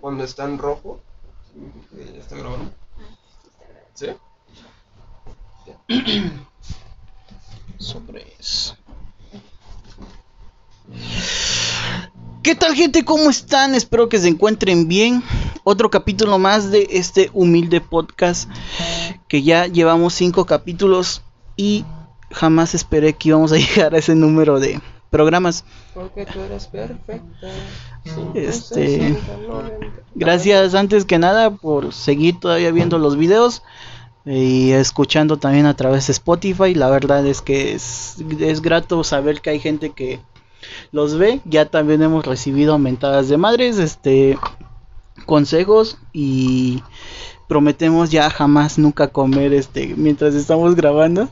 Cuando está en rojo, ya está grabando. ¿Sí? Sobres. ¿Qué tal gente? ¿Cómo están? Espero que se encuentren bien. Otro capítulo más de este humilde podcast que ya llevamos cinco capítulos y jamás esperé que íbamos a llegar a ese número de programas. Porque tú eres perfecta. Este, Gracias antes que nada por seguir todavía viendo los videos y escuchando también a través de Spotify. La verdad es que es, es grato saber que hay gente que los ve. Ya también hemos recibido mentadas de madres, este consejos y prometemos ya jamás nunca comer este mientras estamos grabando.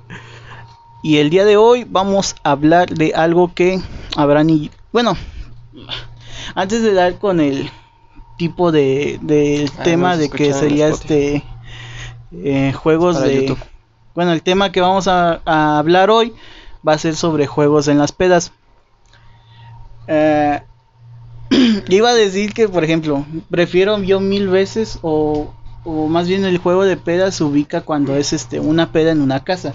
Y el día de hoy vamos a hablar de algo que habrán y bueno, antes de dar con el tipo de del Ah, tema de que sería este eh, juegos Para de YouTube. bueno, el tema que vamos a, a hablar hoy va a ser sobre juegos en las pedas. Eh, iba a decir que, por ejemplo, prefiero yo mil veces o, o más bien el juego de pedas se ubica cuando es este una peda en una casa.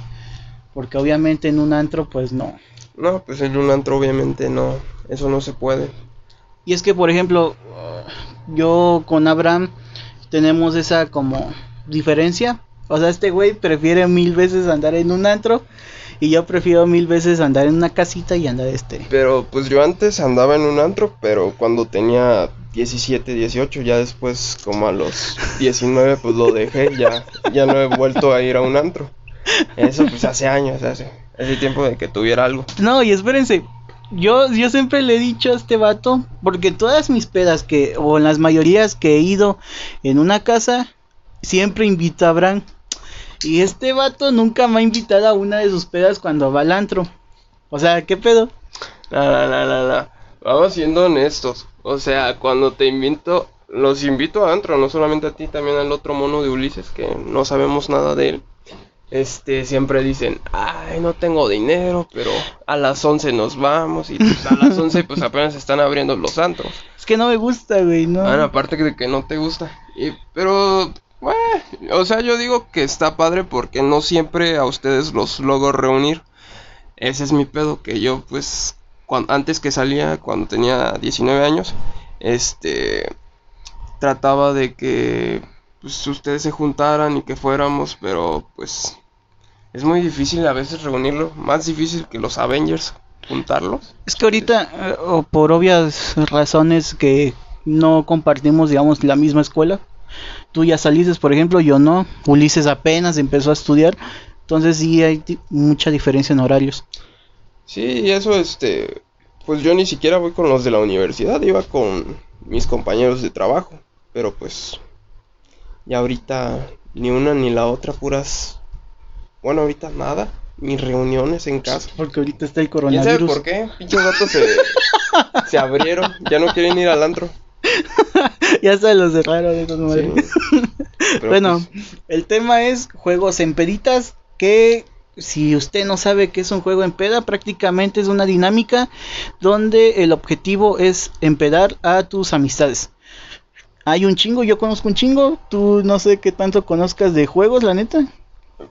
Porque obviamente en un antro pues no. No, pues en un antro obviamente no, eso no se puede. Y es que, por ejemplo, yo con Abraham tenemos esa como diferencia. O sea, este güey prefiere mil veces andar en un antro y yo prefiero mil veces andar en una casita y andar este. Pero pues yo antes andaba en un antro, pero cuando tenía 17, 18, ya después como a los 19 pues lo dejé, ya, ya no he vuelto a ir a un antro. Eso pues hace años, hace, hace tiempo de que tuviera algo. No, y espérense. Yo, yo siempre le he dicho a este vato, porque todas mis pedas que, o en las mayorías que he ido en una casa, siempre invito a Abraham. Y este vato nunca me ha invitado a una de sus pedas cuando va al antro. O sea, ¿qué pedo? No, no, no, no. Vamos siendo honestos. O sea, cuando te invito, los invito a antro, no solamente a ti, también al otro mono de Ulises, que no sabemos nada de él. Este, siempre dicen, ay, no tengo dinero, pero a las 11 nos vamos. Y pues a las 11 pues apenas están abriendo los antros. Es que no me gusta, güey, no. Ah, no, aparte de que no te gusta. Y, pero, o sea, yo digo que está padre porque no siempre a ustedes los logro reunir. Ese es mi pedo, que yo pues, antes que salía, cuando tenía 19 años, este, trataba de que pues ustedes se juntaran y que fuéramos, pero pues es muy difícil a veces reunirlo, más difícil que los Avengers juntarlos. Es que ahorita, eh, o por obvias razones que no compartimos, digamos, la misma escuela. Tú ya saliste, por ejemplo, yo no. Ulises apenas empezó a estudiar. Entonces sí hay mucha diferencia en horarios. Sí, y eso, este, pues yo ni siquiera voy con los de la universidad, iba con mis compañeros de trabajo, pero pues ya ahorita ni una ni la otra, puras, bueno, ahorita nada, ni reuniones en casa. Porque ahorita está el ¿Quién sabe coronavirus. por qué? Pinches vatos se, se abrieron, ya no quieren ir al antro. ya se lo cerraron maneras. Pero, bueno, pues, el tema es juegos en peditas. Que si usted no sabe qué es un juego en peda, prácticamente es una dinámica donde el objetivo es empedar a tus amistades. Hay un chingo, yo conozco un chingo. Tú no sé qué tanto conozcas de juegos, la neta.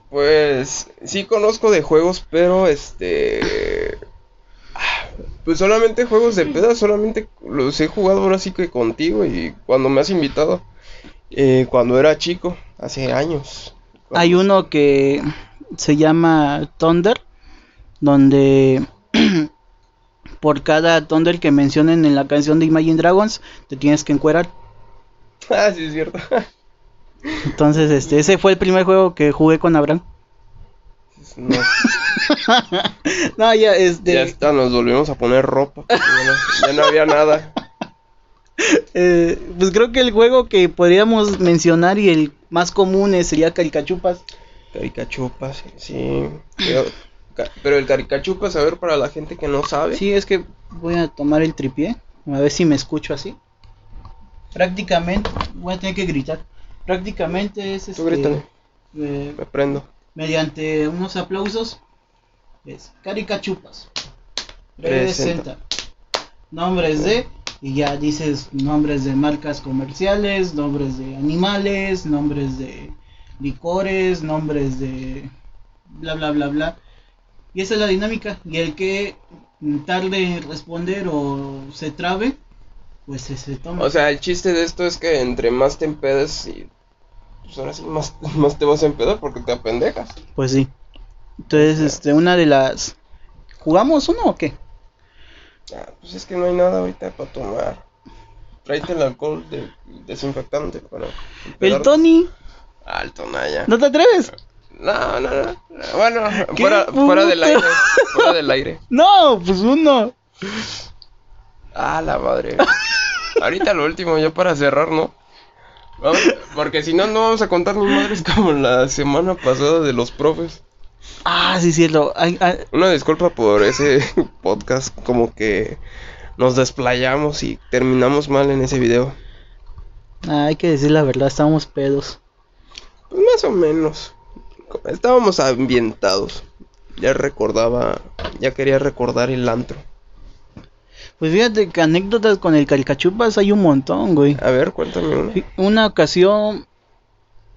Pues sí conozco de juegos, pero este... Pues solamente juegos de peda, solamente los he jugado ahora sí que contigo y cuando me has invitado, eh, cuando era chico, hace años. Hay uno que se llama Thunder, donde por cada Thunder que mencionen en la canción de Imagine Dragons, te tienes que encuerar. Ah, sí, es cierto. Entonces, este, ese fue el primer juego que jugué con Abraham. No, No, ya, este, ya está, nos volvimos a poner ropa. Ya no, ya no había nada. eh, pues creo que el juego que podríamos mencionar y el más común es- sería Caricachupas. Caricachupas, sí. Pero, el caricachupas, a ver, para la gente que no sabe. Sí, es que voy a tomar el tripié, a ver si me escucho así. Prácticamente voy a tener que gritar. prácticamente es Tú este, grítale, eh, me prendo. mediante unos aplausos es Caricachupas Presenta. nombres de y ya dices nombres de marcas comerciales, nombres de animales, nombres de licores, nombres de bla bla bla bla. Y esa es la dinámica. Y el que tarde en responder o se trabe, pues se, se toma. O sea, el chiste de esto es que entre más te empedes y pues ahora sí más, más te vas a empedar porque te apendejas. Pues sí. Entonces, este, una de las... ¿Jugamos uno o qué? Ah, pues es que no hay nada ahorita para tomar. Tráete el alcohol de, desinfectante para El. Tony, Ah, el tonalla. ¿no te atreves? No, no, no. Bueno, ¡Qué fuera, fuera del aire. Fuera del aire. No, pues uno. Ah, la madre. Ahorita lo último, ya para cerrar, ¿no? Vamos, porque si no, no vamos a contar ni madres como la semana pasada de los profes. Ah, sí, cierto. Ay, ay, Una disculpa por ese podcast, como que nos desplayamos y terminamos mal en ese video. ah, hay que decir la verdad, estábamos pedos. Pues más o menos. Estábamos ambientados. Ya recordaba, ya quería recordar el antro. Pues fíjate que anécdotas con el Caricachupas hay un montón, güey. A ver, cuéntame una. Una ocasión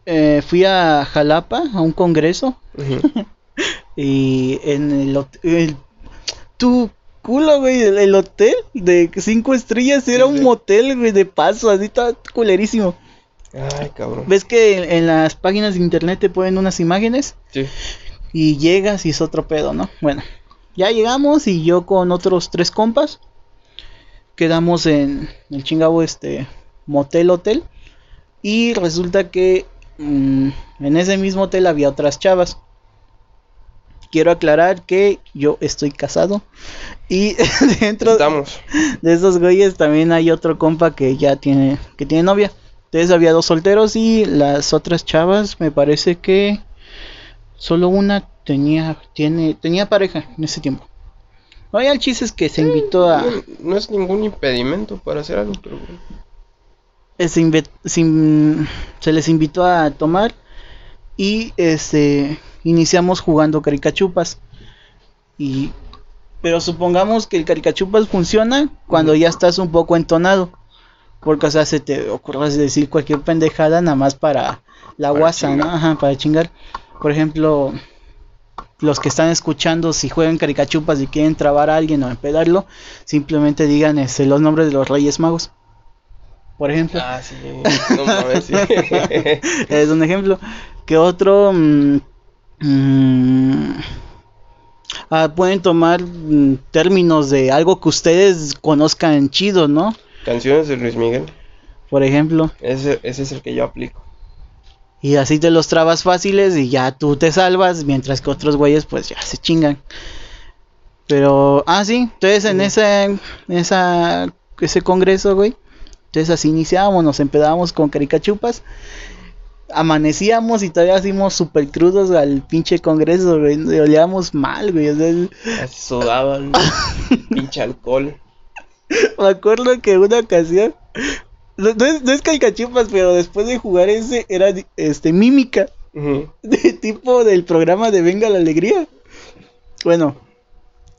eh, fui a Jalapa a un congreso Ujú. y en el hotel... Tu culo, güey, el, el hotel de cinco estrellas era un motel, güey, de paso, así todo culerísimo. Ay, cabrón. ¿Ves que en, en las páginas de internet te ponen unas imágenes? Sí. Y llegas y es otro pedo, ¿no? Bueno, ya llegamos y yo con otros tres compas quedamos en el chingabo este motel hotel y resulta que mm, en ese mismo hotel había otras chavas. Quiero aclarar que yo estoy casado y dentro Estamos. de esos güeyes también hay otro compa que ya tiene que tiene novia. Entonces había dos solteros y las otras chavas me parece que solo una tenía tiene tenía pareja en ese tiempo. No, el chiste es que se invitó a No, no es ningún impedimento para hacer algo, pero eh, se, se se les invitó a tomar y este iniciamos jugando caricachupas y pero supongamos que el caricachupas funciona cuando ya estás un poco entonado porque o sea se te ocurre decir cualquier pendejada nada más para la Para guasa ¿no? Ajá, para chingar por ejemplo los que están escuchando si juegan caricachupas y quieren trabar a alguien o empedarlo simplemente digan este, los nombres de los Reyes Magos por ejemplo Ah, sí. No mames, sí. es un ejemplo. Que otro? mm, mm, ah, pueden tomar mm, términos de algo que ustedes conozcan chido, ¿no? Canciones de Luis Miguel. Por ejemplo. Ese, ese es el que yo aplico. Y así te los trabas fáciles y ya tú te salvas, mientras que otros güeyes pues ya se chingan. Pero, ah, sí, entonces en Ujú. ese, en esa, ese congreso, güey, entonces así iniciábamos, nos empedábamos con caricachupas, amanecíamos y todavía hacíamos super crudos al pinche congreso, güey, y olíamos mal, güey, o sea, sudaban. pinche alcohol. me acuerdo que una ocasión, no, no es, no es caricachupas, pero después de jugar ese, era, este, mímica. De tipo del programa de Venga la Alegría. Bueno,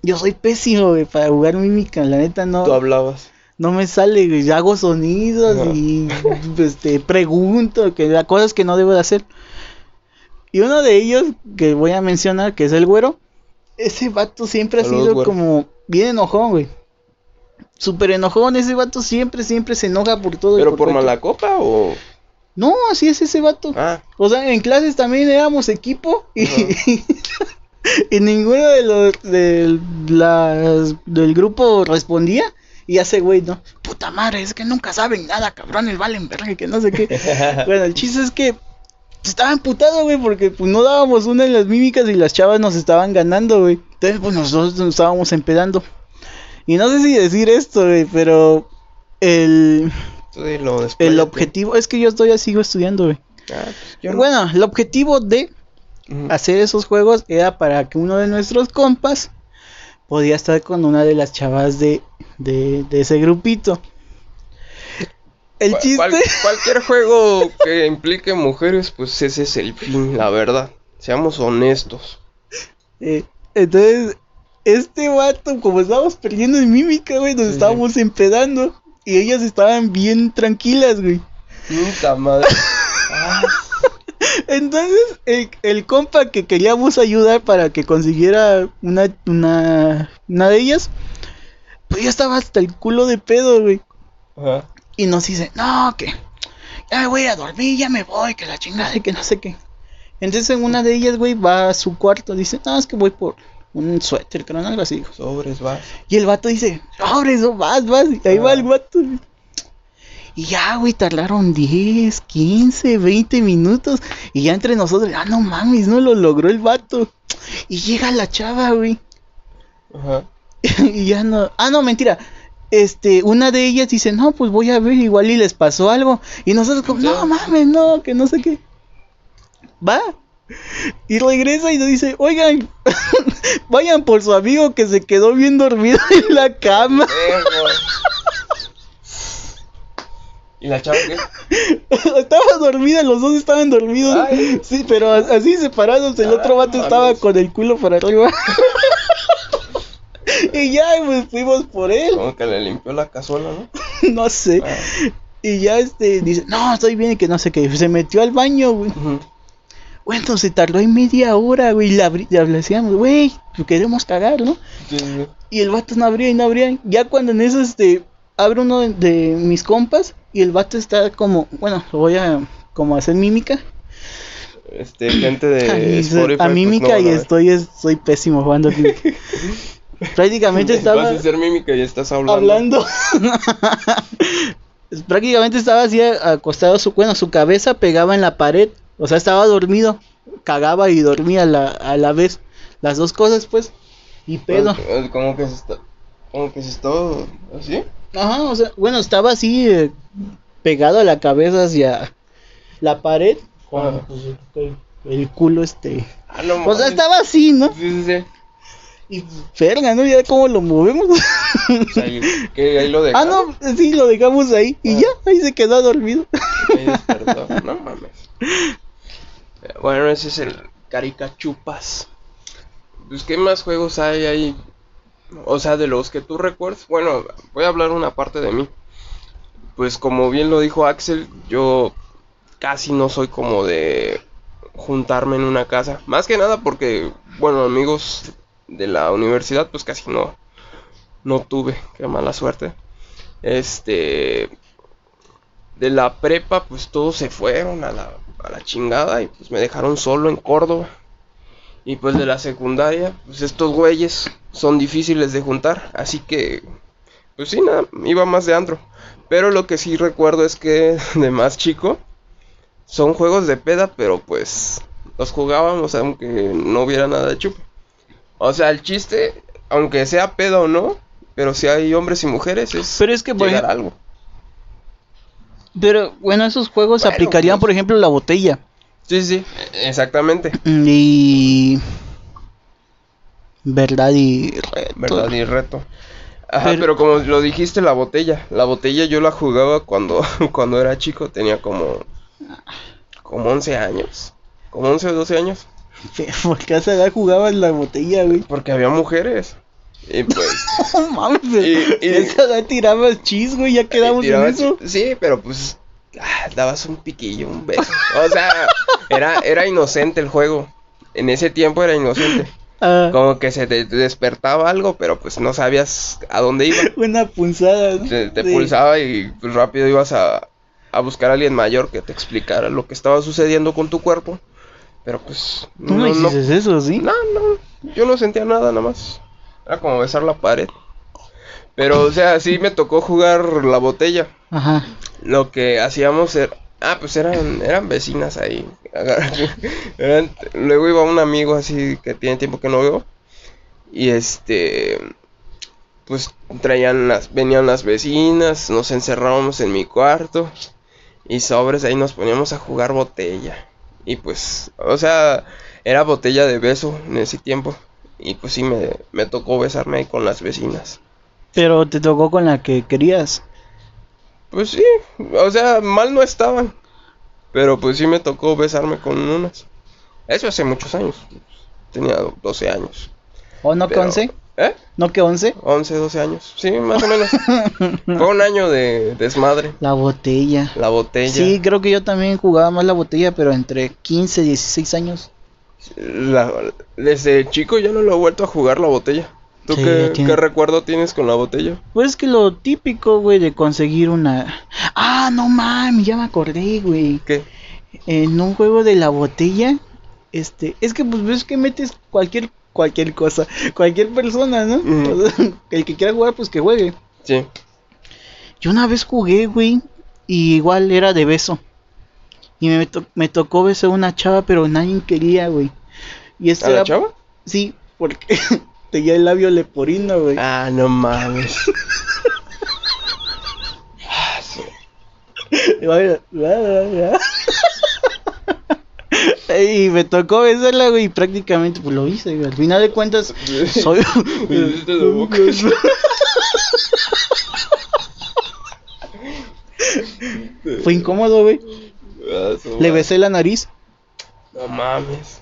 yo soy pésimo, güey, para jugar mímica, la neta Tú no, hablabas. No me sale, güey, yo hago sonidos y este pregunto, que cosas que no debo de hacer. Y uno de ellos que voy a mencionar, que es el güero, ese vato siempre ha sido güero. como bien enojón, güey. Súper enojón, ese vato siempre, siempre se enoja por todo. y ¿Pero por cualquier- mala copa o.? No, así es ese vato. Ah, O sea, en clases también éramos equipo y, y ninguno de los del, las- del grupo respondía. Y hace güey, ¿no? Puta madre, es que nunca saben nada, cabrones, valen verga, que no sé qué. bueno, el chiste es que estaba emputado, güey, porque pues no dábamos una en las mímicas y las chavas nos estaban ganando, güey. Entonces, pues nosotros nos estábamos empedando. Y no sé si decir esto, güey, pero el, el objetivo es que yo estoy sigo estudiando, güey. Ah, pues no. Bueno, el objetivo de hacer esos juegos era para que uno de nuestros compas podía estar con una de las chavas de, de, de ese grupito. El chiste. cualquier juego que implique mujeres, pues ese es el fin, la verdad. Seamos honestos. Eh, entonces, este vato, como estábamos perdiendo en mímica, güey, nos estábamos empedando. Y ellas estaban bien tranquilas, güey. Puta madre. Entonces, el, el, compa que queríamos ayudar para que consiguiera una, una, una de ellas, pues ya estaba hasta el culo de pedo, güey. Ajá. Y nos dice, no, que ya me voy a dormir, ya me voy, que la chingada que no sé qué. Entonces, una de ellas, güey, va a su cuarto, dice, no, es que voy por un suéter, creo, algo así. Sobres, vas. Y el vato dice, sobres, vas, vas. Y ahí va el vato. Y ya, güey, tardaron 10, 15, 20 minutos. Y ya entre nosotros, ah, no mames, no lo logró el vato. Y llega la chava, güey. Ajá. y ya no. Ah, no, mentira. Este, una de ellas dice, no, pues voy a ver, igual y les pasó algo. Y nosotros, como, no mames, no, que no sé qué. Va. Y regresa y nos dice, oigan, vayan por su amigo que se quedó bien dormido en la cama. ¿Y la chava qué? estaba dormida, los dos estaban dormidos. Sí, pero así separados, el otro vato estaba con el culo para arriba. y ya, pues fuimos por él. Como que le limpió la cazuela, ¿no? no sé. Ah. Y ya este dice, no, estoy bien y que no sé qué. Se metió al baño, güey. Bueno, se tardó ahí media hora, güey. Le, decíamos, güey, queremos cagar, ¿no? Y el vato no abría y no abría. Ya cuando en eso, este, abre uno de mis compas y el vato está como, bueno, lo voy a como hacer mímica. Este, gente de Spotify, a pues, mímica y estoy, estoy pésimo jugando. Prácticamente estaba. Vas a hacer mímica y estás hablando. Hablando. Prácticamente estaba así acostado, su, bueno, su cabeza pegaba en la pared. O sea, estaba dormido. Cagaba y dormía a la, a la vez. Las dos cosas, pues. Y pedo. Como que se está. Como que se está así. Ajá, o sea, bueno, estaba así eh, pegado a la cabeza hacia la pared. Pues, el culo este. Ah, o sea, estaba así, ¿no? Sí, sí, sí. Y verga, ¿no? Ya cómo lo movemos. O sea, que ahí lo dejamos. Ah, no, sí, lo dejamos ahí. Y ah. ya, ahí se quedó dormido. Ahí despertó. No mames. Bueno, ese es el Caricachupas. Pues, ¿qué más juegos hay ahí? O sea, de los que tú recuerdas. Bueno, voy a hablar una parte de mí. Pues como bien lo dijo Axel, yo casi no soy como de juntarme en una casa. Más que nada porque, bueno, amigos de la universidad, pues casi no, no tuve. Qué mala suerte. Este, de la prepa, pues todos se fueron a la, a la chingada y pues me dejaron solo en Córdoba. Y pues de la secundaria, pues estos güeyes son difíciles de juntar. Así que, pues sí, nada, iba más de andro. Pero lo que sí recuerdo es que de más chico, son juegos de peda, pero pues los jugábamos aunque no hubiera nada de chupe. O sea, el chiste, aunque sea peda o no, pero si hay hombres y mujeres, es, pero es que, llegar algo. Pero bueno, esos juegos aplicarían, pues por ejemplo, la botella. Sí, sí, exactamente. Y. Verdad y reto. Verdad y reto. Ajá, pero, como lo dijiste, la botella. La botella yo la jugaba cuando, cuando era chico, tenía como. como 11 años. Como 11 o 12 años. ¿Por qué a esa edad jugabas la botella, güey? Porque había mujeres. Y pues. no mames, y, y, esa edad tirabas chis, güey, ya quedamos en eso. Sí, pero pues ah, dabas un piquillo, un beso. O sea, era, era inocente el juego. En ese tiempo era inocente. Ah. Como que se te despertaba algo, pero pues no sabías a dónde iba. Una pulsada. Te, pulsaba y pues rápido ibas a, a buscar a alguien mayor que te explicara lo que estaba sucediendo con tu cuerpo. Pero pues... ¿Tú no, no eso, sí? No, no, yo no sentía nada nada más. Era como besar la pared. Pero, o sea, sí me tocó jugar la botella. Ajá. Lo que hacíamos era, Ah, pues eran, eran vecinas ahí. luego iba un amigo así que tiene tiempo que no veo. Y este. Pues traían las. Venían las vecinas. Nos encerrábamos en mi cuarto. Y sobres ahí nos poníamos a jugar botella. Y pues. O sea. Era botella de beso en ese tiempo. Y pues sí me, me tocó besarme ahí con las vecinas. Pero te tocó con la que querías. Pues sí, o sea, mal no estaban. Pero pues sí me tocó besarme con unas. Eso hace muchos años. Tenía 12 años. ¿O no que 11? ¿Eh? ¿No que 11? 11, 12 años. Sí, más o menos. Fue un año de desmadre. La botella. La botella. Sí, creo que yo también jugaba más la botella, pero entre 15 y 16 años. La, desde chico ya no lo he vuelto a jugar la botella. ¿Tú Sí, qué, ya tiene- qué recuerdo tienes con la botella? Pues que lo típico, güey, de conseguir una... Ah, no mames, ya me acordé, güey. ¿Qué? En un juego de la botella, este... Es que pues ves que metes cualquier cualquier cosa, cualquier persona, ¿no? Ujú. O sea, el que quiera jugar, pues que juegue. Sí. Yo una vez jugué, güey, y igual era de beso. Y me, to- me tocó besar una chava, pero nadie quería, güey. Y este ¿A la chava? Sí, porque tenía el labio leporino, güey. Ah, no mames. Ah, sí. Y me tocó besarla, güey, y prácticamente pues lo hice, güey. Al final de cuentas, soy... Fue incómodo, güey. Ah, Le besé la nariz. No mames.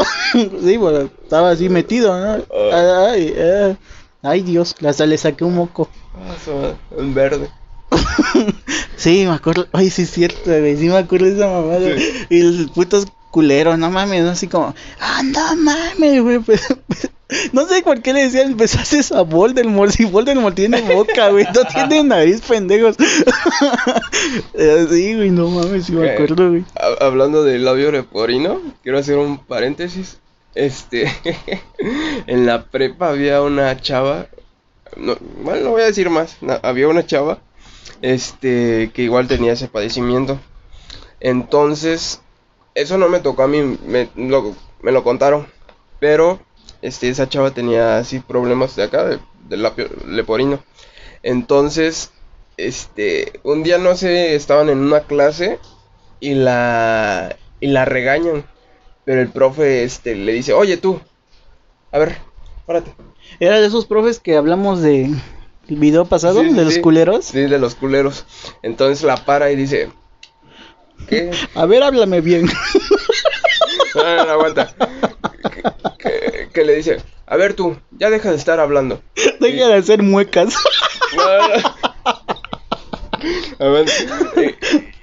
Sí, bueno, estaba así metido, ¿no? Ay, ay, ay, Dios, hasta le saqué un moco. Ah. En verde. Sí, me acuerdo. Ay, sí es cierto, güey. Sí me acuerdo de esa mamada. Sí. Y los putos culeros, no mames, ¿no? así como, ah, no mames, güey. pues, pues, no sé por qué le decían, besaste a Voldemort. Si Voldemort tiene boca, güey, no tiene nariz, pendejos. Eh, sí, güey, no mames, sí me Eh, acuerdo, güey. Ha- Hablando del labio leporino, quiero hacer un paréntesis. Este, en la prepa había una chava, no, bueno, no voy a decir más, había una chava, este, que igual tenía ese padecimiento. Entonces, eso no me tocó a mí, me lo, me lo contaron, pero, este, esa chava tenía así problemas de acá, de- del labio leporino. Entonces, este, un día no sé, estaban en una clase y la y la regañan, pero el profe este le dice, "Oye tú, a ver, párate." Era de esos profes que hablamos de el video pasado, Sí, sí, de los culeros. Sí, de los culeros. Entonces la para y dice, "¿Qué? A ver, háblame bien. No, no, no, aguanta." Que, le dice, "A ver tú, ya deja de estar hablando." Deja de hacer muecas. No, no. Aguanta.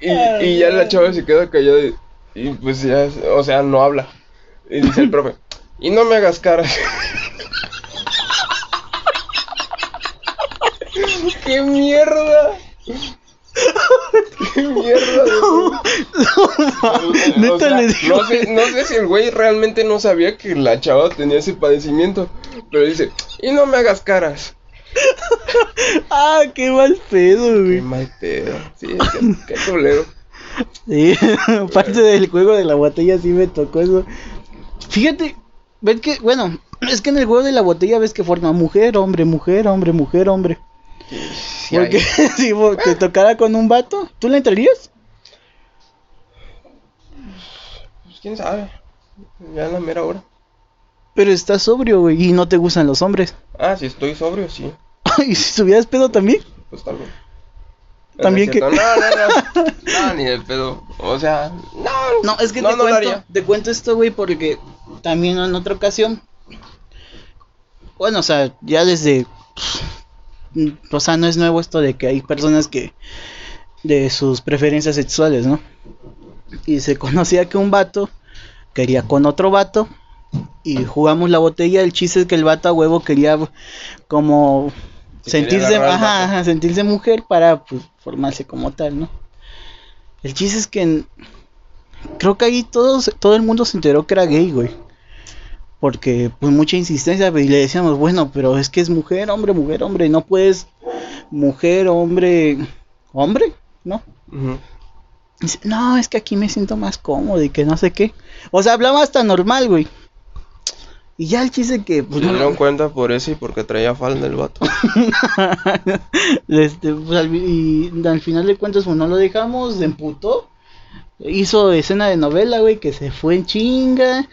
Y, y- y ya la chava se queda callada y, y pues ya, o sea, no habla. Y dice el profe, y no me hagas caras. ¡Qué mierda! ¡Qué mierda! Neta O sea, le digo. no, sé, no sé si el güey realmente no sabía que la chava tenía ese padecimiento. Pero dice, y no me hagas caras. Ah, qué mal pedo, Qué güey. mal pedo. Sí, qué, qué culero. Sí, parte del juego de la botella sí me tocó eso. Fíjate, ves que, bueno, es que en el juego de la botella ves que forma mujer, hombre, mujer, hombre, mujer, hombre. Sí, Porque hay- si vos te tocara con un vato, ¿tú le entrarías? pues, quién sabe. Ya en la mera hora. Pero estás sobrio, güey, y no te gustan los hombres. Ah, si estoy sobrio, sí. y si estuvieras pedo también. Pues también. También que-. No, no, no. No, ni de pedo. O sea, no. No, es que no, te, no cuento, te cuento esto, güey, porque también en otra ocasión, bueno, o sea, ya desde, o sea, no es nuevo esto de que hay personas que, de sus preferencias sexuales, ¿no? Y se conocía que un vato quería con otro vato y jugamos la botella, el chiste es que el vato a huevo quería como Se sentirse, quería ajá, ajá, sentirse mujer para pues, formarse como tal, ¿no? El chiste es que en- creo que ahí todos, todo el mundo se enteró que era gay, güey. Porque pues mucha insistencia y le decíamos, bueno, pero es que es mujer, hombre, mujer, hombre, no puedes mujer, hombre, hombre, ¿no? Dice, no, es que aquí me siento más cómodo y que no sé qué. O sea, hablaba hasta normal, güey. Y ya el chiste que pues, Se no- dieron cuenta por eso y porque traía falda el vato. este, pues, al, y al final de cuentas, pues no lo dejamos, se emputó. Hizo escena de novela, güey, que se fue en chinga.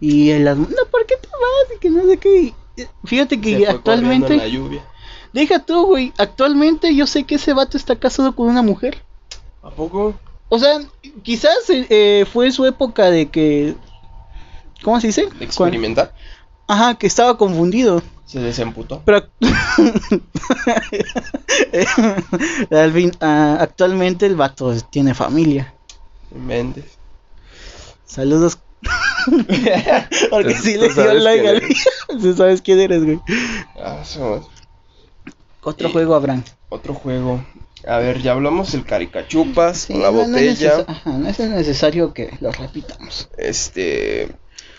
Y en las, no, ¿por qué te vas? Y que no sé qué. Eh, Fíjate que actualmente, en la lluvia. Deja tú, güey. Actualmente yo sé que ese vato está casado con una mujer. ¿A poco? O sea, quizás eh, eh, fue su época de que. ¿Cómo se dice? ¿De experimentar? Ajá, que estaba confundido. Se desemputó. Pero Al fin, ah, actualmente el vato tiene familia. Méndez. Saludos. Porque si le dio like al Si sabes quién eres, güey. Ah, somos- Otro Y- juego, Abraham. Otro juego. A ver, ya hablamos el caricachupas, Sí, con la no- no botella. necesa- ajá, no es necesario que lo repitamos. este.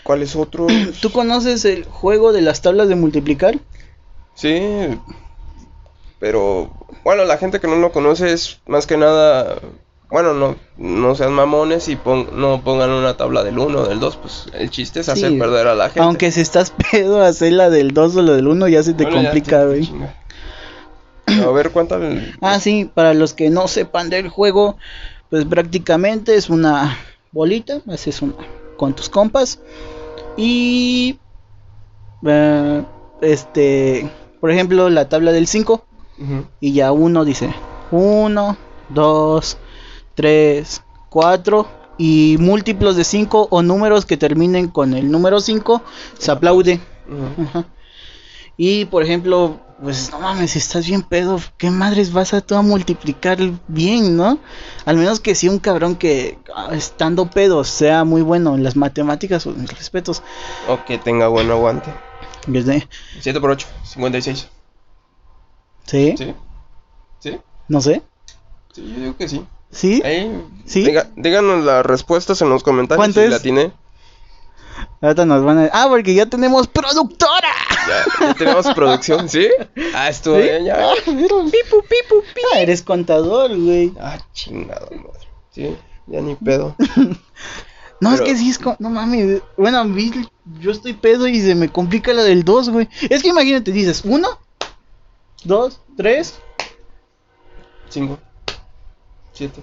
¿Cuál es otro? ¿Tú conoces el juego de las tablas de multiplicar? Sí. Pero, bueno, la gente que no lo conoce es más que nada. Bueno, no, no sean mamones y pon- no pongan una tabla del 1 o del 2. Pues el chiste es hacer Sí, perder a la gente. Aunque si estás pedo, hacer la del 2 o la del 1 ya se te Bueno, complica, güey. A ver, cuéntale. Ah, sí, para los que no sepan del juego, pues prácticamente es una bolita, haces una con tus compas y eh, este, por ejemplo, la tabla del 5 Ujú. y ya uno dice 1, 2, 3, 4 y múltiplos de 5 o números que terminen con el número 5 se aplaude. Ajá. Y por ejemplo, pues no mames, si estás bien pedo, ¿qué madres vas a tú a multiplicar bien, no? Al menos que si un cabrón que ah, estando pedo sea muy bueno en las matemáticas, pues, mis respetos. O que tenga buen aguante. Desde, 7 por 8, 56. ¿Sí? ¿Sí? ¿Sí? No sé. Sí, yo digo que sí. ¿Sí? Ahí, ¿Sí? diga- díganos las respuestas en los comentarios ¿Cuánto si es? la tiene. Ahorita nos van a... Ah, porque ya tenemos productora. Ya, ya tenemos producción, ¿sí? Ah, estuvo ¿Sí? bien, ya. Ah, ¿vieron? Pipu, pipu, pi. Ah, eres contador, güey. Ah, chingada madre. Sí, ya ni pedo. No, es Pero- que sí es... co- No mames. Bueno, yo estoy pedo y se me complica la del 2, güey. Es que imagínate, dices, uno, dos, tres, 5, 7.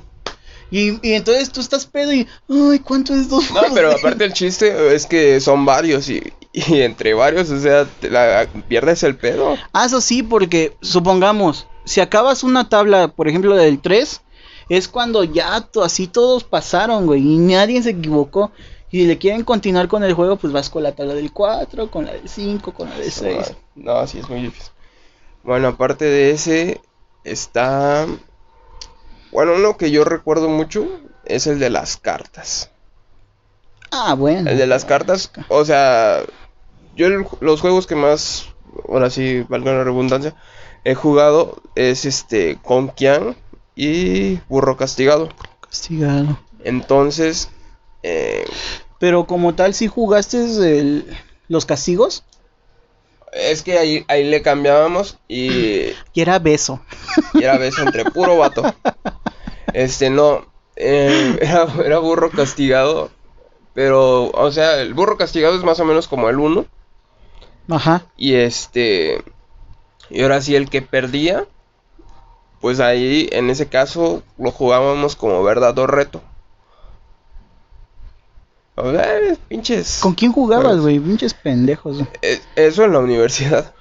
y, y entonces tú estás pedo y... Ay, ¿cuánto es dos? No, pero aparte el chiste es que son varios y, y entre varios, o sea, te la, pierdes el pedo. Ah, eso sí, porque supongamos, si acabas una tabla, por ejemplo, del 3, es cuando ya to- así todos pasaron, güey, y nadie se equivocó. Y si le quieren continuar con el juego, pues vas con la tabla del 4, con la del 5, con la del 6. No, sí, es muy difícil. Bueno, aparte de ese, está... Bueno, uno que yo recuerdo mucho es el de las cartas. Ah, bueno. El de las cartas, o sea, yo el- los juegos que más, ahora sí, valga la redundancia, he jugado es este Conquian y Burro Castigado. Castigado. Entonces, eh, Pero como tal, si jugaste el- los castigos, es que ahí, ahí le cambiábamos y, y era beso. y era beso entre puro vato. Este, no, eh, era, era Burro Castigado, pero, o sea, el Burro Castigado es más o menos como el 1. Ajá. Y este. Y ahora sí, el que perdía. Pues ahí, en ese caso, lo jugábamos como verdad o reto. O sea, eh, pinches. ¿Con quién jugabas, Juegos. güey? Pinches pendejos. Eh, Eso en la universidad.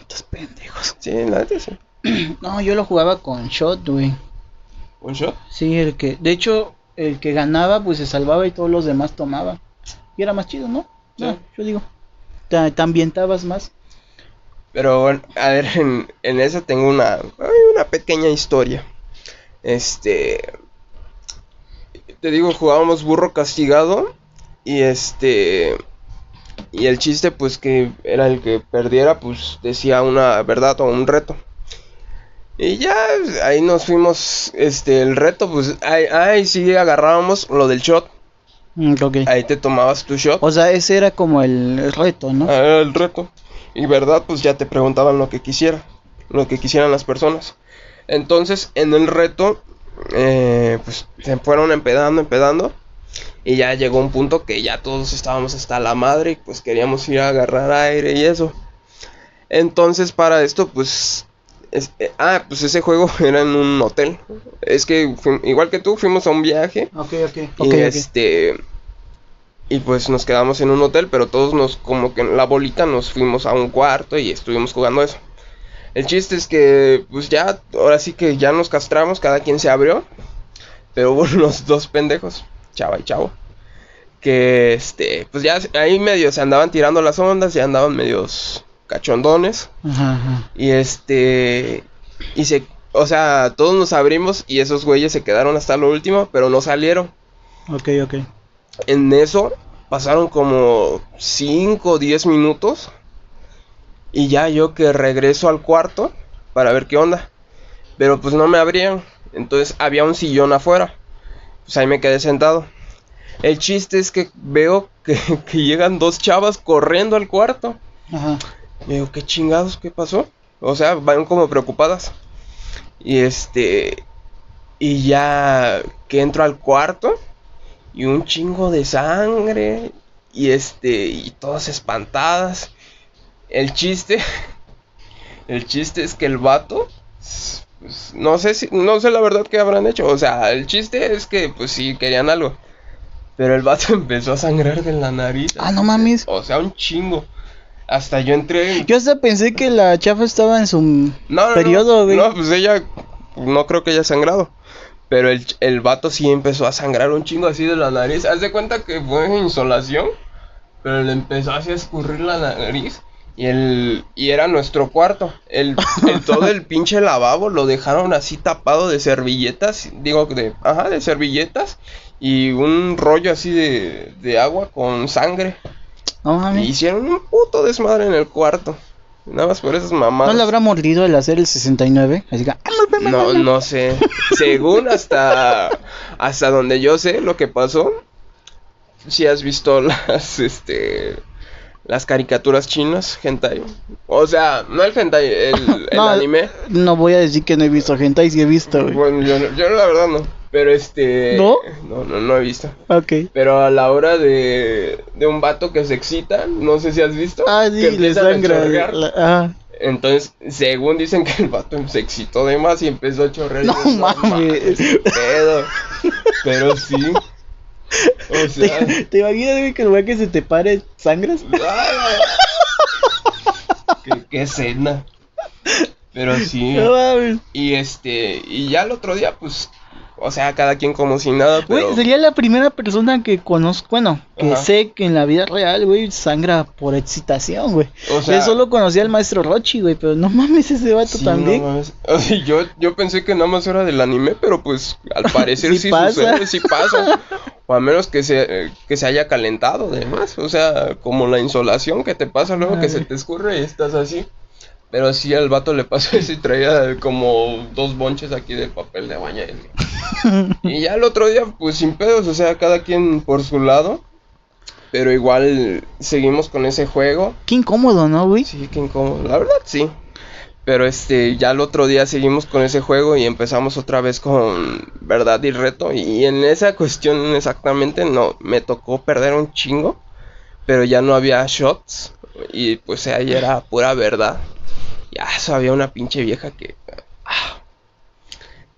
Estos pendejos. Sí, la neta sí. No, yo lo jugaba con shot, güey. Sí, el que, de hecho, el que ganaba, pues se salvaba y todos los demás tomaban. Y era más chido, ¿no? Sí. No, yo digo. Te, te ambientabas más. Pero bueno, a ver, en, en eso tengo una, una pequeña historia. Este. Te digo, jugábamos burro castigado. Y este. Y el chiste, pues que era el que perdiera, pues decía una verdad o un reto. Y ya ahí nos fuimos. Este, el reto, pues. Ahí, ahí sí agarrábamos lo del shot. Mm. Ahí te tomabas tu shot. O sea, ese era como el reto, ¿no? Ah, Era el reto. Y verdad, pues ya te preguntaban lo que quisiera. Lo que quisieran las personas. Entonces, en el reto, eh, pues se fueron empedando, empedando. Y ya llegó un punto que ya todos estábamos hasta la madre y pues queríamos ir a agarrar aire y eso. Entonces, para esto, pues. Es- eh, ah, pues ese juego era en un hotel. Es que, fui- igual que tú, fuimos a un viaje. Ok, ok. Y este. Y pues nos quedamos en un hotel, pero todos nos, como que en la bolita, nos fuimos a un cuarto y estuvimos jugando eso. El chiste es que, pues ya, ahora sí que ya nos castramos, cada quien se abrió. Pero hubo unos dos pendejos, chava y chavo, que este, pues ya ahí medio se andaban tirando las ondas, ya andaban medios cachondones. Ajá, ajá. Y este, y se, o sea, todos nos abrimos y esos güeyes se quedaron hasta lo último, pero no salieron. Ok, ok. En eso pasaron como 5 o 10 minutos. Y ya yo que regreso al cuarto para ver qué onda. Pero pues no me abrían. Entonces había un sillón afuera. Pues ahí me quedé sentado. El chiste es que veo que, que llegan dos chavas corriendo al cuarto. Ajá. Y digo, ¿qué chingados? ¿Qué pasó? O sea, van como preocupadas. Y este. Y ya que entro al cuarto. Y un chingo de sangre. Y este. Y todas espantadas. El chiste. El chiste es que el vato. pues, no sé si. No sé la verdad que habrán hecho. O sea, el chiste es que pues sí querían algo. Pero el vato empezó a sangrar de la nariz. Ah, no mames. O sea, un chingo. Hasta yo entré. Yo hasta pensé que la chafa estaba en su No, no, periodo, no, güey. no, pues ella, no creo que haya sangrado. Pero el, el vato sí empezó a sangrar un chingo así de la nariz. Haz de cuenta que fue insolación. Pero le empezó así a escurrir la nariz. Y el y era nuestro cuarto. El, el- todo el pinche lavabo lo dejaron así tapado de servilletas. Digo, de, ajá, de servilletas. Y un rollo así de, de agua con sangre. No mames. hicieron un puto desmadre en el cuarto. Nada más por esas mamadas. ¿No le habrá mordido el hacer el 69? Así que. "Ah, No, no sé. Según hasta hasta donde yo sé lo que pasó. Si has visto las este las caricaturas chinas, hentai. O sea, no el hentai, el, el No, anime. No voy a decir que no he visto gente, sí he visto, güey. Bueno, yo, no- yo la verdad no, pero este ¿No? No, no no he visto. Ok. Pero a la hora de de un vato que se excita, no sé si has visto Ah, que sí, le empiezan a sangra. chorrear. la- ah. Entonces, según dicen que el vato se excitó de más y empezó a chorrear. No yo, mames. pedo. Pero sí. O sea. ¿Te, te imaginas, güey, que el güey que se te pare sangras? ay, qué, qué escena. Pero sí. No. Y este. Y ya el otro día, pues. O sea, cada quien como si nada, pero. Güey, sería la primera persona que conozco, bueno, que Ajá. sé que en la vida real, güey, sangra por excitación, güey. O sea- Yo solo conocía al maestro Rochi, güey, pero no mames ese vato Sí, también. no mames. O sea, yo, yo pensé que nada más era del anime, pero pues al parecer Sí sí, pasa. sucede, sí pasa. O a menos que se, eh, que se haya calentado, además. O sea, como la insolación que te pasa luego que se te escurre y estás así. Pero sí al vato le pasó eso y traía como dos bonches aquí de papel de baño. Y ya el otro día, pues sin pedos, o sea, cada quien por su lado. Pero igual seguimos con ese juego. Qué incómodo, ¿no, güey? Sí, qué incómodo. La verdad, sí. Pero este, ya el otro día seguimos con ese juego y empezamos otra vez con verdad y reto. Y en esa cuestión exactamente no, me tocó perder un chingo. Pero ya no había shots. Y pues ahí era pura verdad. Ya eso había una pinche vieja que. ah,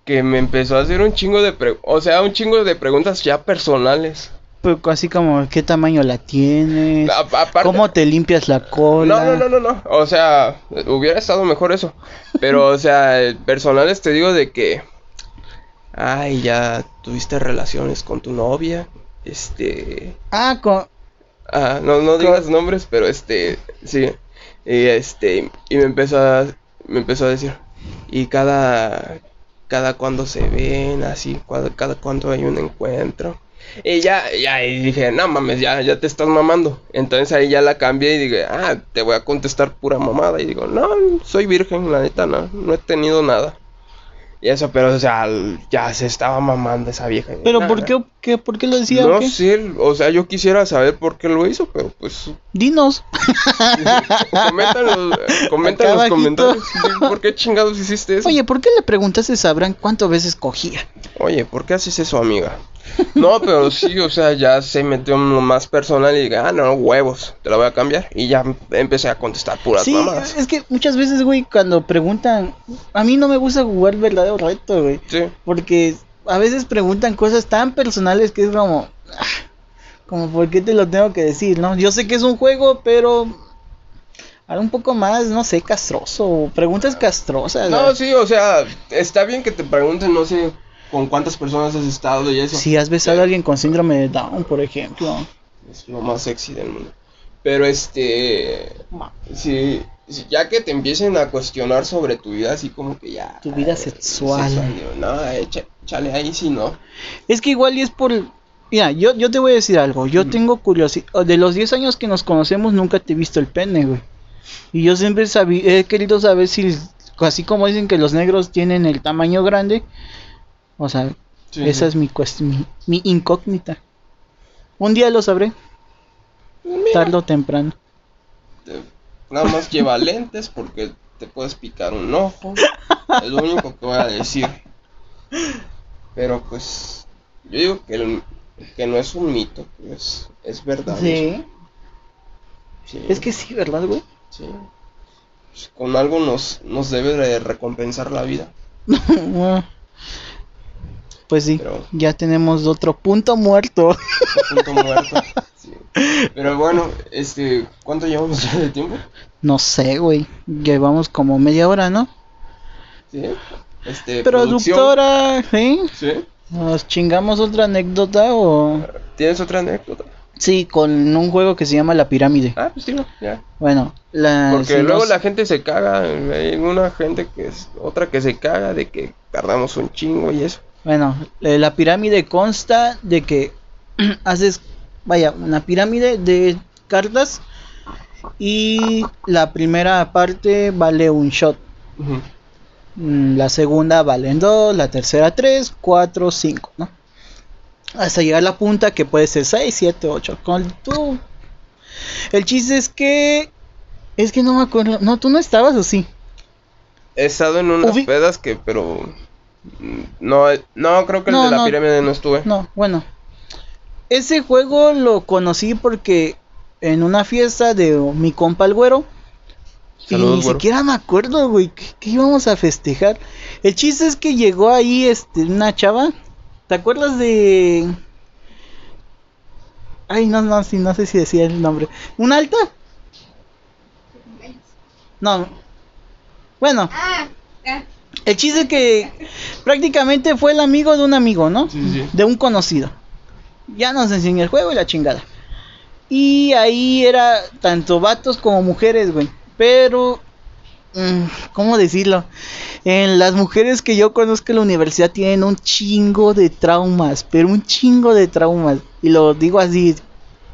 que me empezó a hacer un chingo de pre- o sea, un chingo de preguntas ya personales. Pero así como, ¿qué tamaño la tienes? A- aparte- ¿Cómo te limpias la cola? No, no, no, no, no. O sea, hubiera estado mejor eso. Pero, o sea, personales te digo de que. Ay, ya tuviste relaciones con tu novia. Este. Ah, con... Ah, no, no digas nombres, pero este. Sí. Y este. Y me empezó a. Me empezó a decir. Y cada. Cada cuando se ven, así. Cada, cada cuando hay un encuentro. Y ya, ya, dije, no mames, ya, ya te estás mamando. Entonces ahí ya la cambié y dije, ah, te voy a contestar pura mamada. Y digo, no, soy virgen, la neta, no, no he tenido nada. Y eso, pero, o sea, ya se estaba mamando esa vieja. ¿Pero Nah, por qué, qué, por qué lo decía? No qué? sé, o sea, yo quisiera saber por qué lo hizo, pero pues Dinos. Comenta en Acá los abajito. comentarios por qué chingados hiciste eso. Oye, ¿por qué le preguntaste a Sabran cuántas veces cogía? Oye, ¿por qué haces eso, amiga? No, pero sí, o sea, ya se metió en lo más personal y dije, ah, no, huevos, te la voy a cambiar. Y ya empecé a contestar puras Sí, mamadas. es que muchas veces, güey, cuando preguntan, a mí no me gusta jugar verdadero reto, güey, Sí, porque a veces preguntan cosas tan personales que es como, ah, como, ¿por qué te lo tengo que decir, no? Yo sé que es un juego, pero Algo un poco más, no sé, castroso. Preguntas castrosas. No, sí, o sea, está bien que te pregunten, no sé, con cuántas personas has estado y eso. Si has besado a alguien con síndrome de Down, por ejemplo. Es lo más sexy del mundo. Pero este. Sí, sí, ya que te empiecen a cuestionar sobre tu vida, así como que ya. Tu vida eh, sexual. digo, no, echa- échale ahí sí, no. Es que igual y es por... Mira, yo, yo te voy a decir algo. Yo tengo curiosidad. De los 10 años que nos conocemos, nunca te he visto el pene, güey. Y yo siempre sabí, he querido saber si, así como dicen que los negros tienen el tamaño grande, o sea, Sí, esa sí. es mi, mi, mi incógnita. Un día lo sabré, Mira, tarde o temprano. te- nada más lleva lentes porque te puedes picar un ojo. Es lo único que voy a decir. Pero pues, yo digo que, el- que no es un mito, que es, es verdad. Sí. Sí. Es que sí, ¿verdad, güey? Sí. Pues, con algo nos, nos debe de recompensar la vida. pues sí, Pero- ya tenemos otro punto muerto. Punto muerto. Sí. Pero bueno, este, ¿cuánto llevamos ya de tiempo? no sé, güey. Llevamos como media hora, ¿no? Sí. Este. Productora, ¿sí? Sí. ¿Nos chingamos otra anécdota o...? ¿Tienes otra anécdota? Sí, con un juego que se llama La Pirámide. Ah, pues digo, ya. Bueno, la... Porque si luego la gente se caga, hay una gente que es, otra que se caga de que tardamos un chingo y eso. Bueno, eh, la pirámide consta de que haces, vaya, una pirámide de cartas y la primera parte vale un shot. Mm, La segunda valen dos, la tercera tres, cuatro, cinco, ¿no? Hasta llegar a la punta que puede ser 6, 7, 8. Con tú. El chiste es que. Es que no me acuerdo. No, tú no estabas o sí. He estado en unas Ubi- pedas que, pero... No, no, creo que el No, de la no. pirámide no estuve. No, bueno. Ese juego lo conocí porque en una fiesta de mi compa el güero. y ni güero. siquiera me acuerdo, güey, ¿qué, qué íbamos a festejar. El chiste es que llegó ahí este, una chava. ¿Te acuerdas de.? Ay, no, no, sí, no sé si decía el nombre. ¿Una alta? No. Bueno, Ah, ya. El chiste es que prácticamente fue el amigo de un amigo, ¿no? Sí, sí. De un conocido. Ya nos enseñó el juego y la chingada. Y ahí era tanto vatos como mujeres, güey. Pero, mm, ¿cómo decirlo? En las mujeres que yo conozco en la universidad tienen un chingo de traumas, pero un chingo de traumas. Y lo digo así,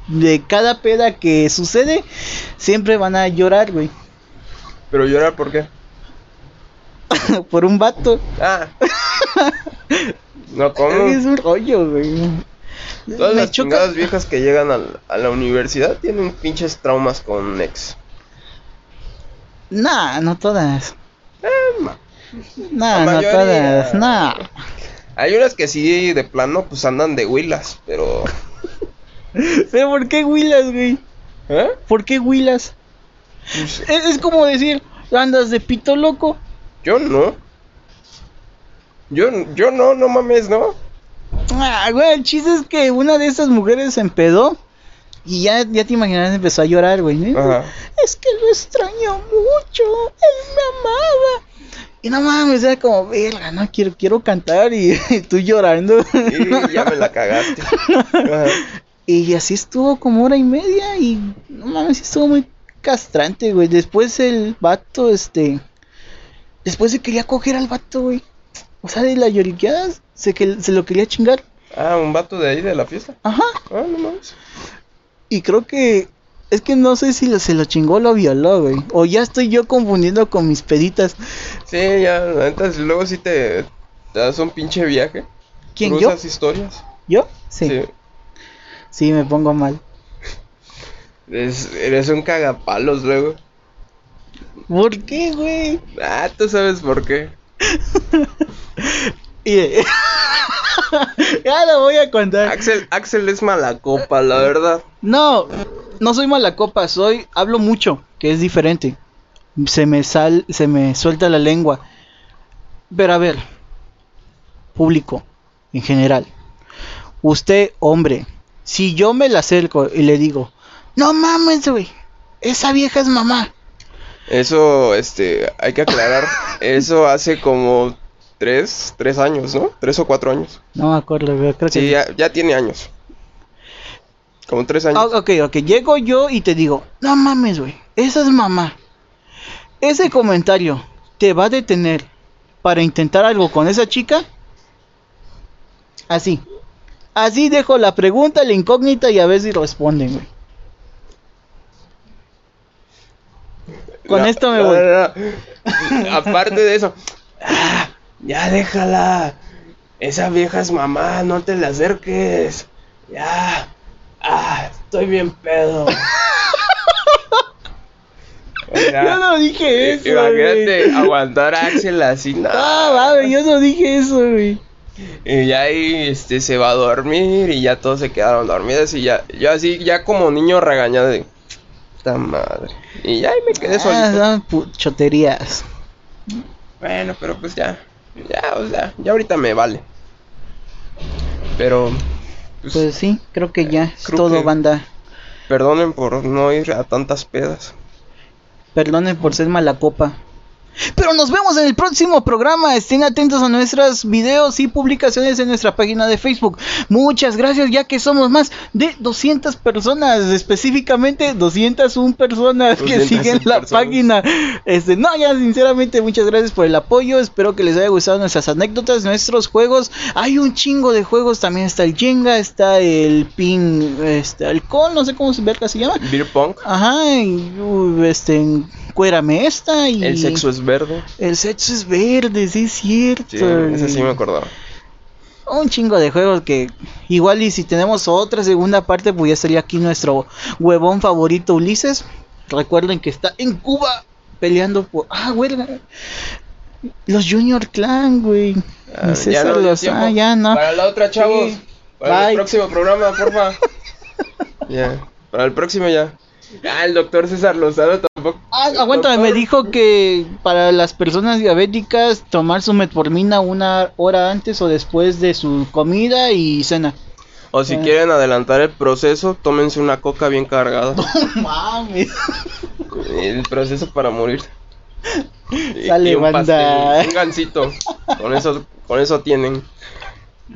de cada peda que sucede, siempre van a llorar, güey. Pero llorar, ¿por qué? Por un vato. Ah. No, ¿cómo? Es un rollo, güey. Todas Me las choca- chingadas viejas que llegan al- a la universidad tienen pinches traumas con ex. Nah, no todas. ma- Nah, La no mayoría. todas. Nah. Hay unas que sí, de plano, pues andan de huilas, pero... Pero ¿por qué huilas, güey? ¿Eh? ¿Por qué huilas? Pues, Es, es como decir, andas de pito loco. Yo no. Yo, yo no, no mames, ¿no? Ah, güey, el chiste es que una de esas mujeres se empedó y ya, ya te imaginas, empezó a llorar, güey. ¿no? Ajá. Es que lo extraño mucho, él me amaba. Y no mames, era como, verga, no quiero, quiero cantar y, tú llorando. Y ya me la cagaste. Ajá. Y así estuvo como hora y media y no mames, estuvo muy castrante, güey. Después el vato, este... Después se quería coger al vato, güey. O sea, de la lloriqueada se, que, se lo quería chingar. Ah, un vato de ahí de la fiesta. Ajá. Ah, no mames. Y creo que... Es que no sé si lo- se lo chingó o lo violó, güey. O ya estoy yo confundiendo con mis peditas. Sí, ya, si luego sí te, te das un pinche viaje. ¿Quién, yo? esas historias. ¿Yo? Sí. Sí, me pongo mal. Es- eres un cagapalos luego. ¿Por qué, güey? Ah, tú sabes por qué. Ya lo voy a contar. Axel, Axel es mala copa, la verdad. No, no soy mala copa, soy hablo mucho, que es diferente. Se me sal, se me suelta la lengua. Pero a ver, público en general. Usted, hombre, si yo me le acerco y le digo, "No mames, güey, esa vieja es mamá." Eso, este, hay que aclarar. Eso hace como tres, tres años, ¿no? Tres o cuatro años. No me acuerdo, creo que Sí, ya, ya tiene años. Como tres años. Ah, ok, ok, llego yo y te digo, no mames, güey, esa es mamá. Ese comentario te va a detener para intentar algo con esa chica. Así. Así dejo la pregunta, la incógnita y a ver si responden, güey. Con No, esto me voy. no. Aparte de eso, ah, ya déjala. Esa vieja es mamá, no te le acerques. Ya. Ah, estoy bien pedo. O sea, Yo no dije eso, Imagínate güey. aguantar a Axel así, no. Mames, yo no dije eso, güey. Y ya ahí este, se va a dormir y ya todos se quedaron dormidos y ya, yo así, ya como niño regañado esta madre. Y ya ahí me quedé Ah, solito. son pu- choterías. Bueno, pero pues ya, ya, o sea, ya ahorita me vale. Pero, pues, Pues sí, creo que ya es todo, banda. perdonen por no ir a tantas pedas. Perdonen por ser mala copa. Pero nos vemos en el próximo programa. Estén atentos a nuestros videos y publicaciones en nuestra página de Facebook. Muchas gracias, ya que somos más de 200 personas, específicamente 201 personas que 201 siguen la personas. página. Este, no, ya sinceramente muchas gracias por el apoyo. Espero que les haya gustado nuestras anécdotas, nuestros juegos. Hay un chingo de juegos, también está el Jenga, está el pin, este, alcohol, no sé cómo se verga se llama. Beer punk, Ajá, y, uh, este, cuérame esta y... el sexo es verde. El sexo es verde, sí es cierto. Sí, ese sí me acordaba. Un chingo de juegos que igual y si tenemos otra segunda parte, pues ya sería aquí nuestro huevón favorito Ulises. Recuerden que está en Cuba peleando por... Ah, güey. Los Junior Clan, güey. Ah, ya César no los- ah, ya no. Para la otra, chavos. Sí. Para Bye. el próximo programa, porfa. ya. Para el próximo ya. Ah, el doctor César Lozano tampoco. Ah, aguántame, me dijo que para las personas diabéticas tomar su metformina una hora antes o después de su comida y cena. O si Ah. quieren adelantar el proceso, tómense una coca bien cargada. Mames. el proceso para morir. Sale, y un banda. pastel, un gansito. Con eso, con eso tienen.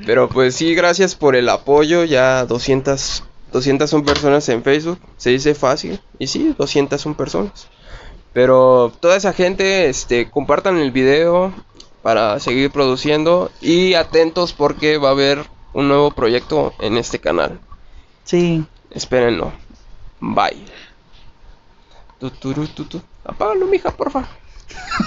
Pero pues sí, gracias por el apoyo. Ya 200, 201 personas en Facebook. Se dice fácil. Y sí, 201 personas. Pero toda esa gente, este, compartan el video para seguir produciendo. Y atentos porque va a haber un nuevo proyecto en este canal. Sí. Espérenlo. Bye. Tu, turu, tu, tu. Apágalo, mija, porfa.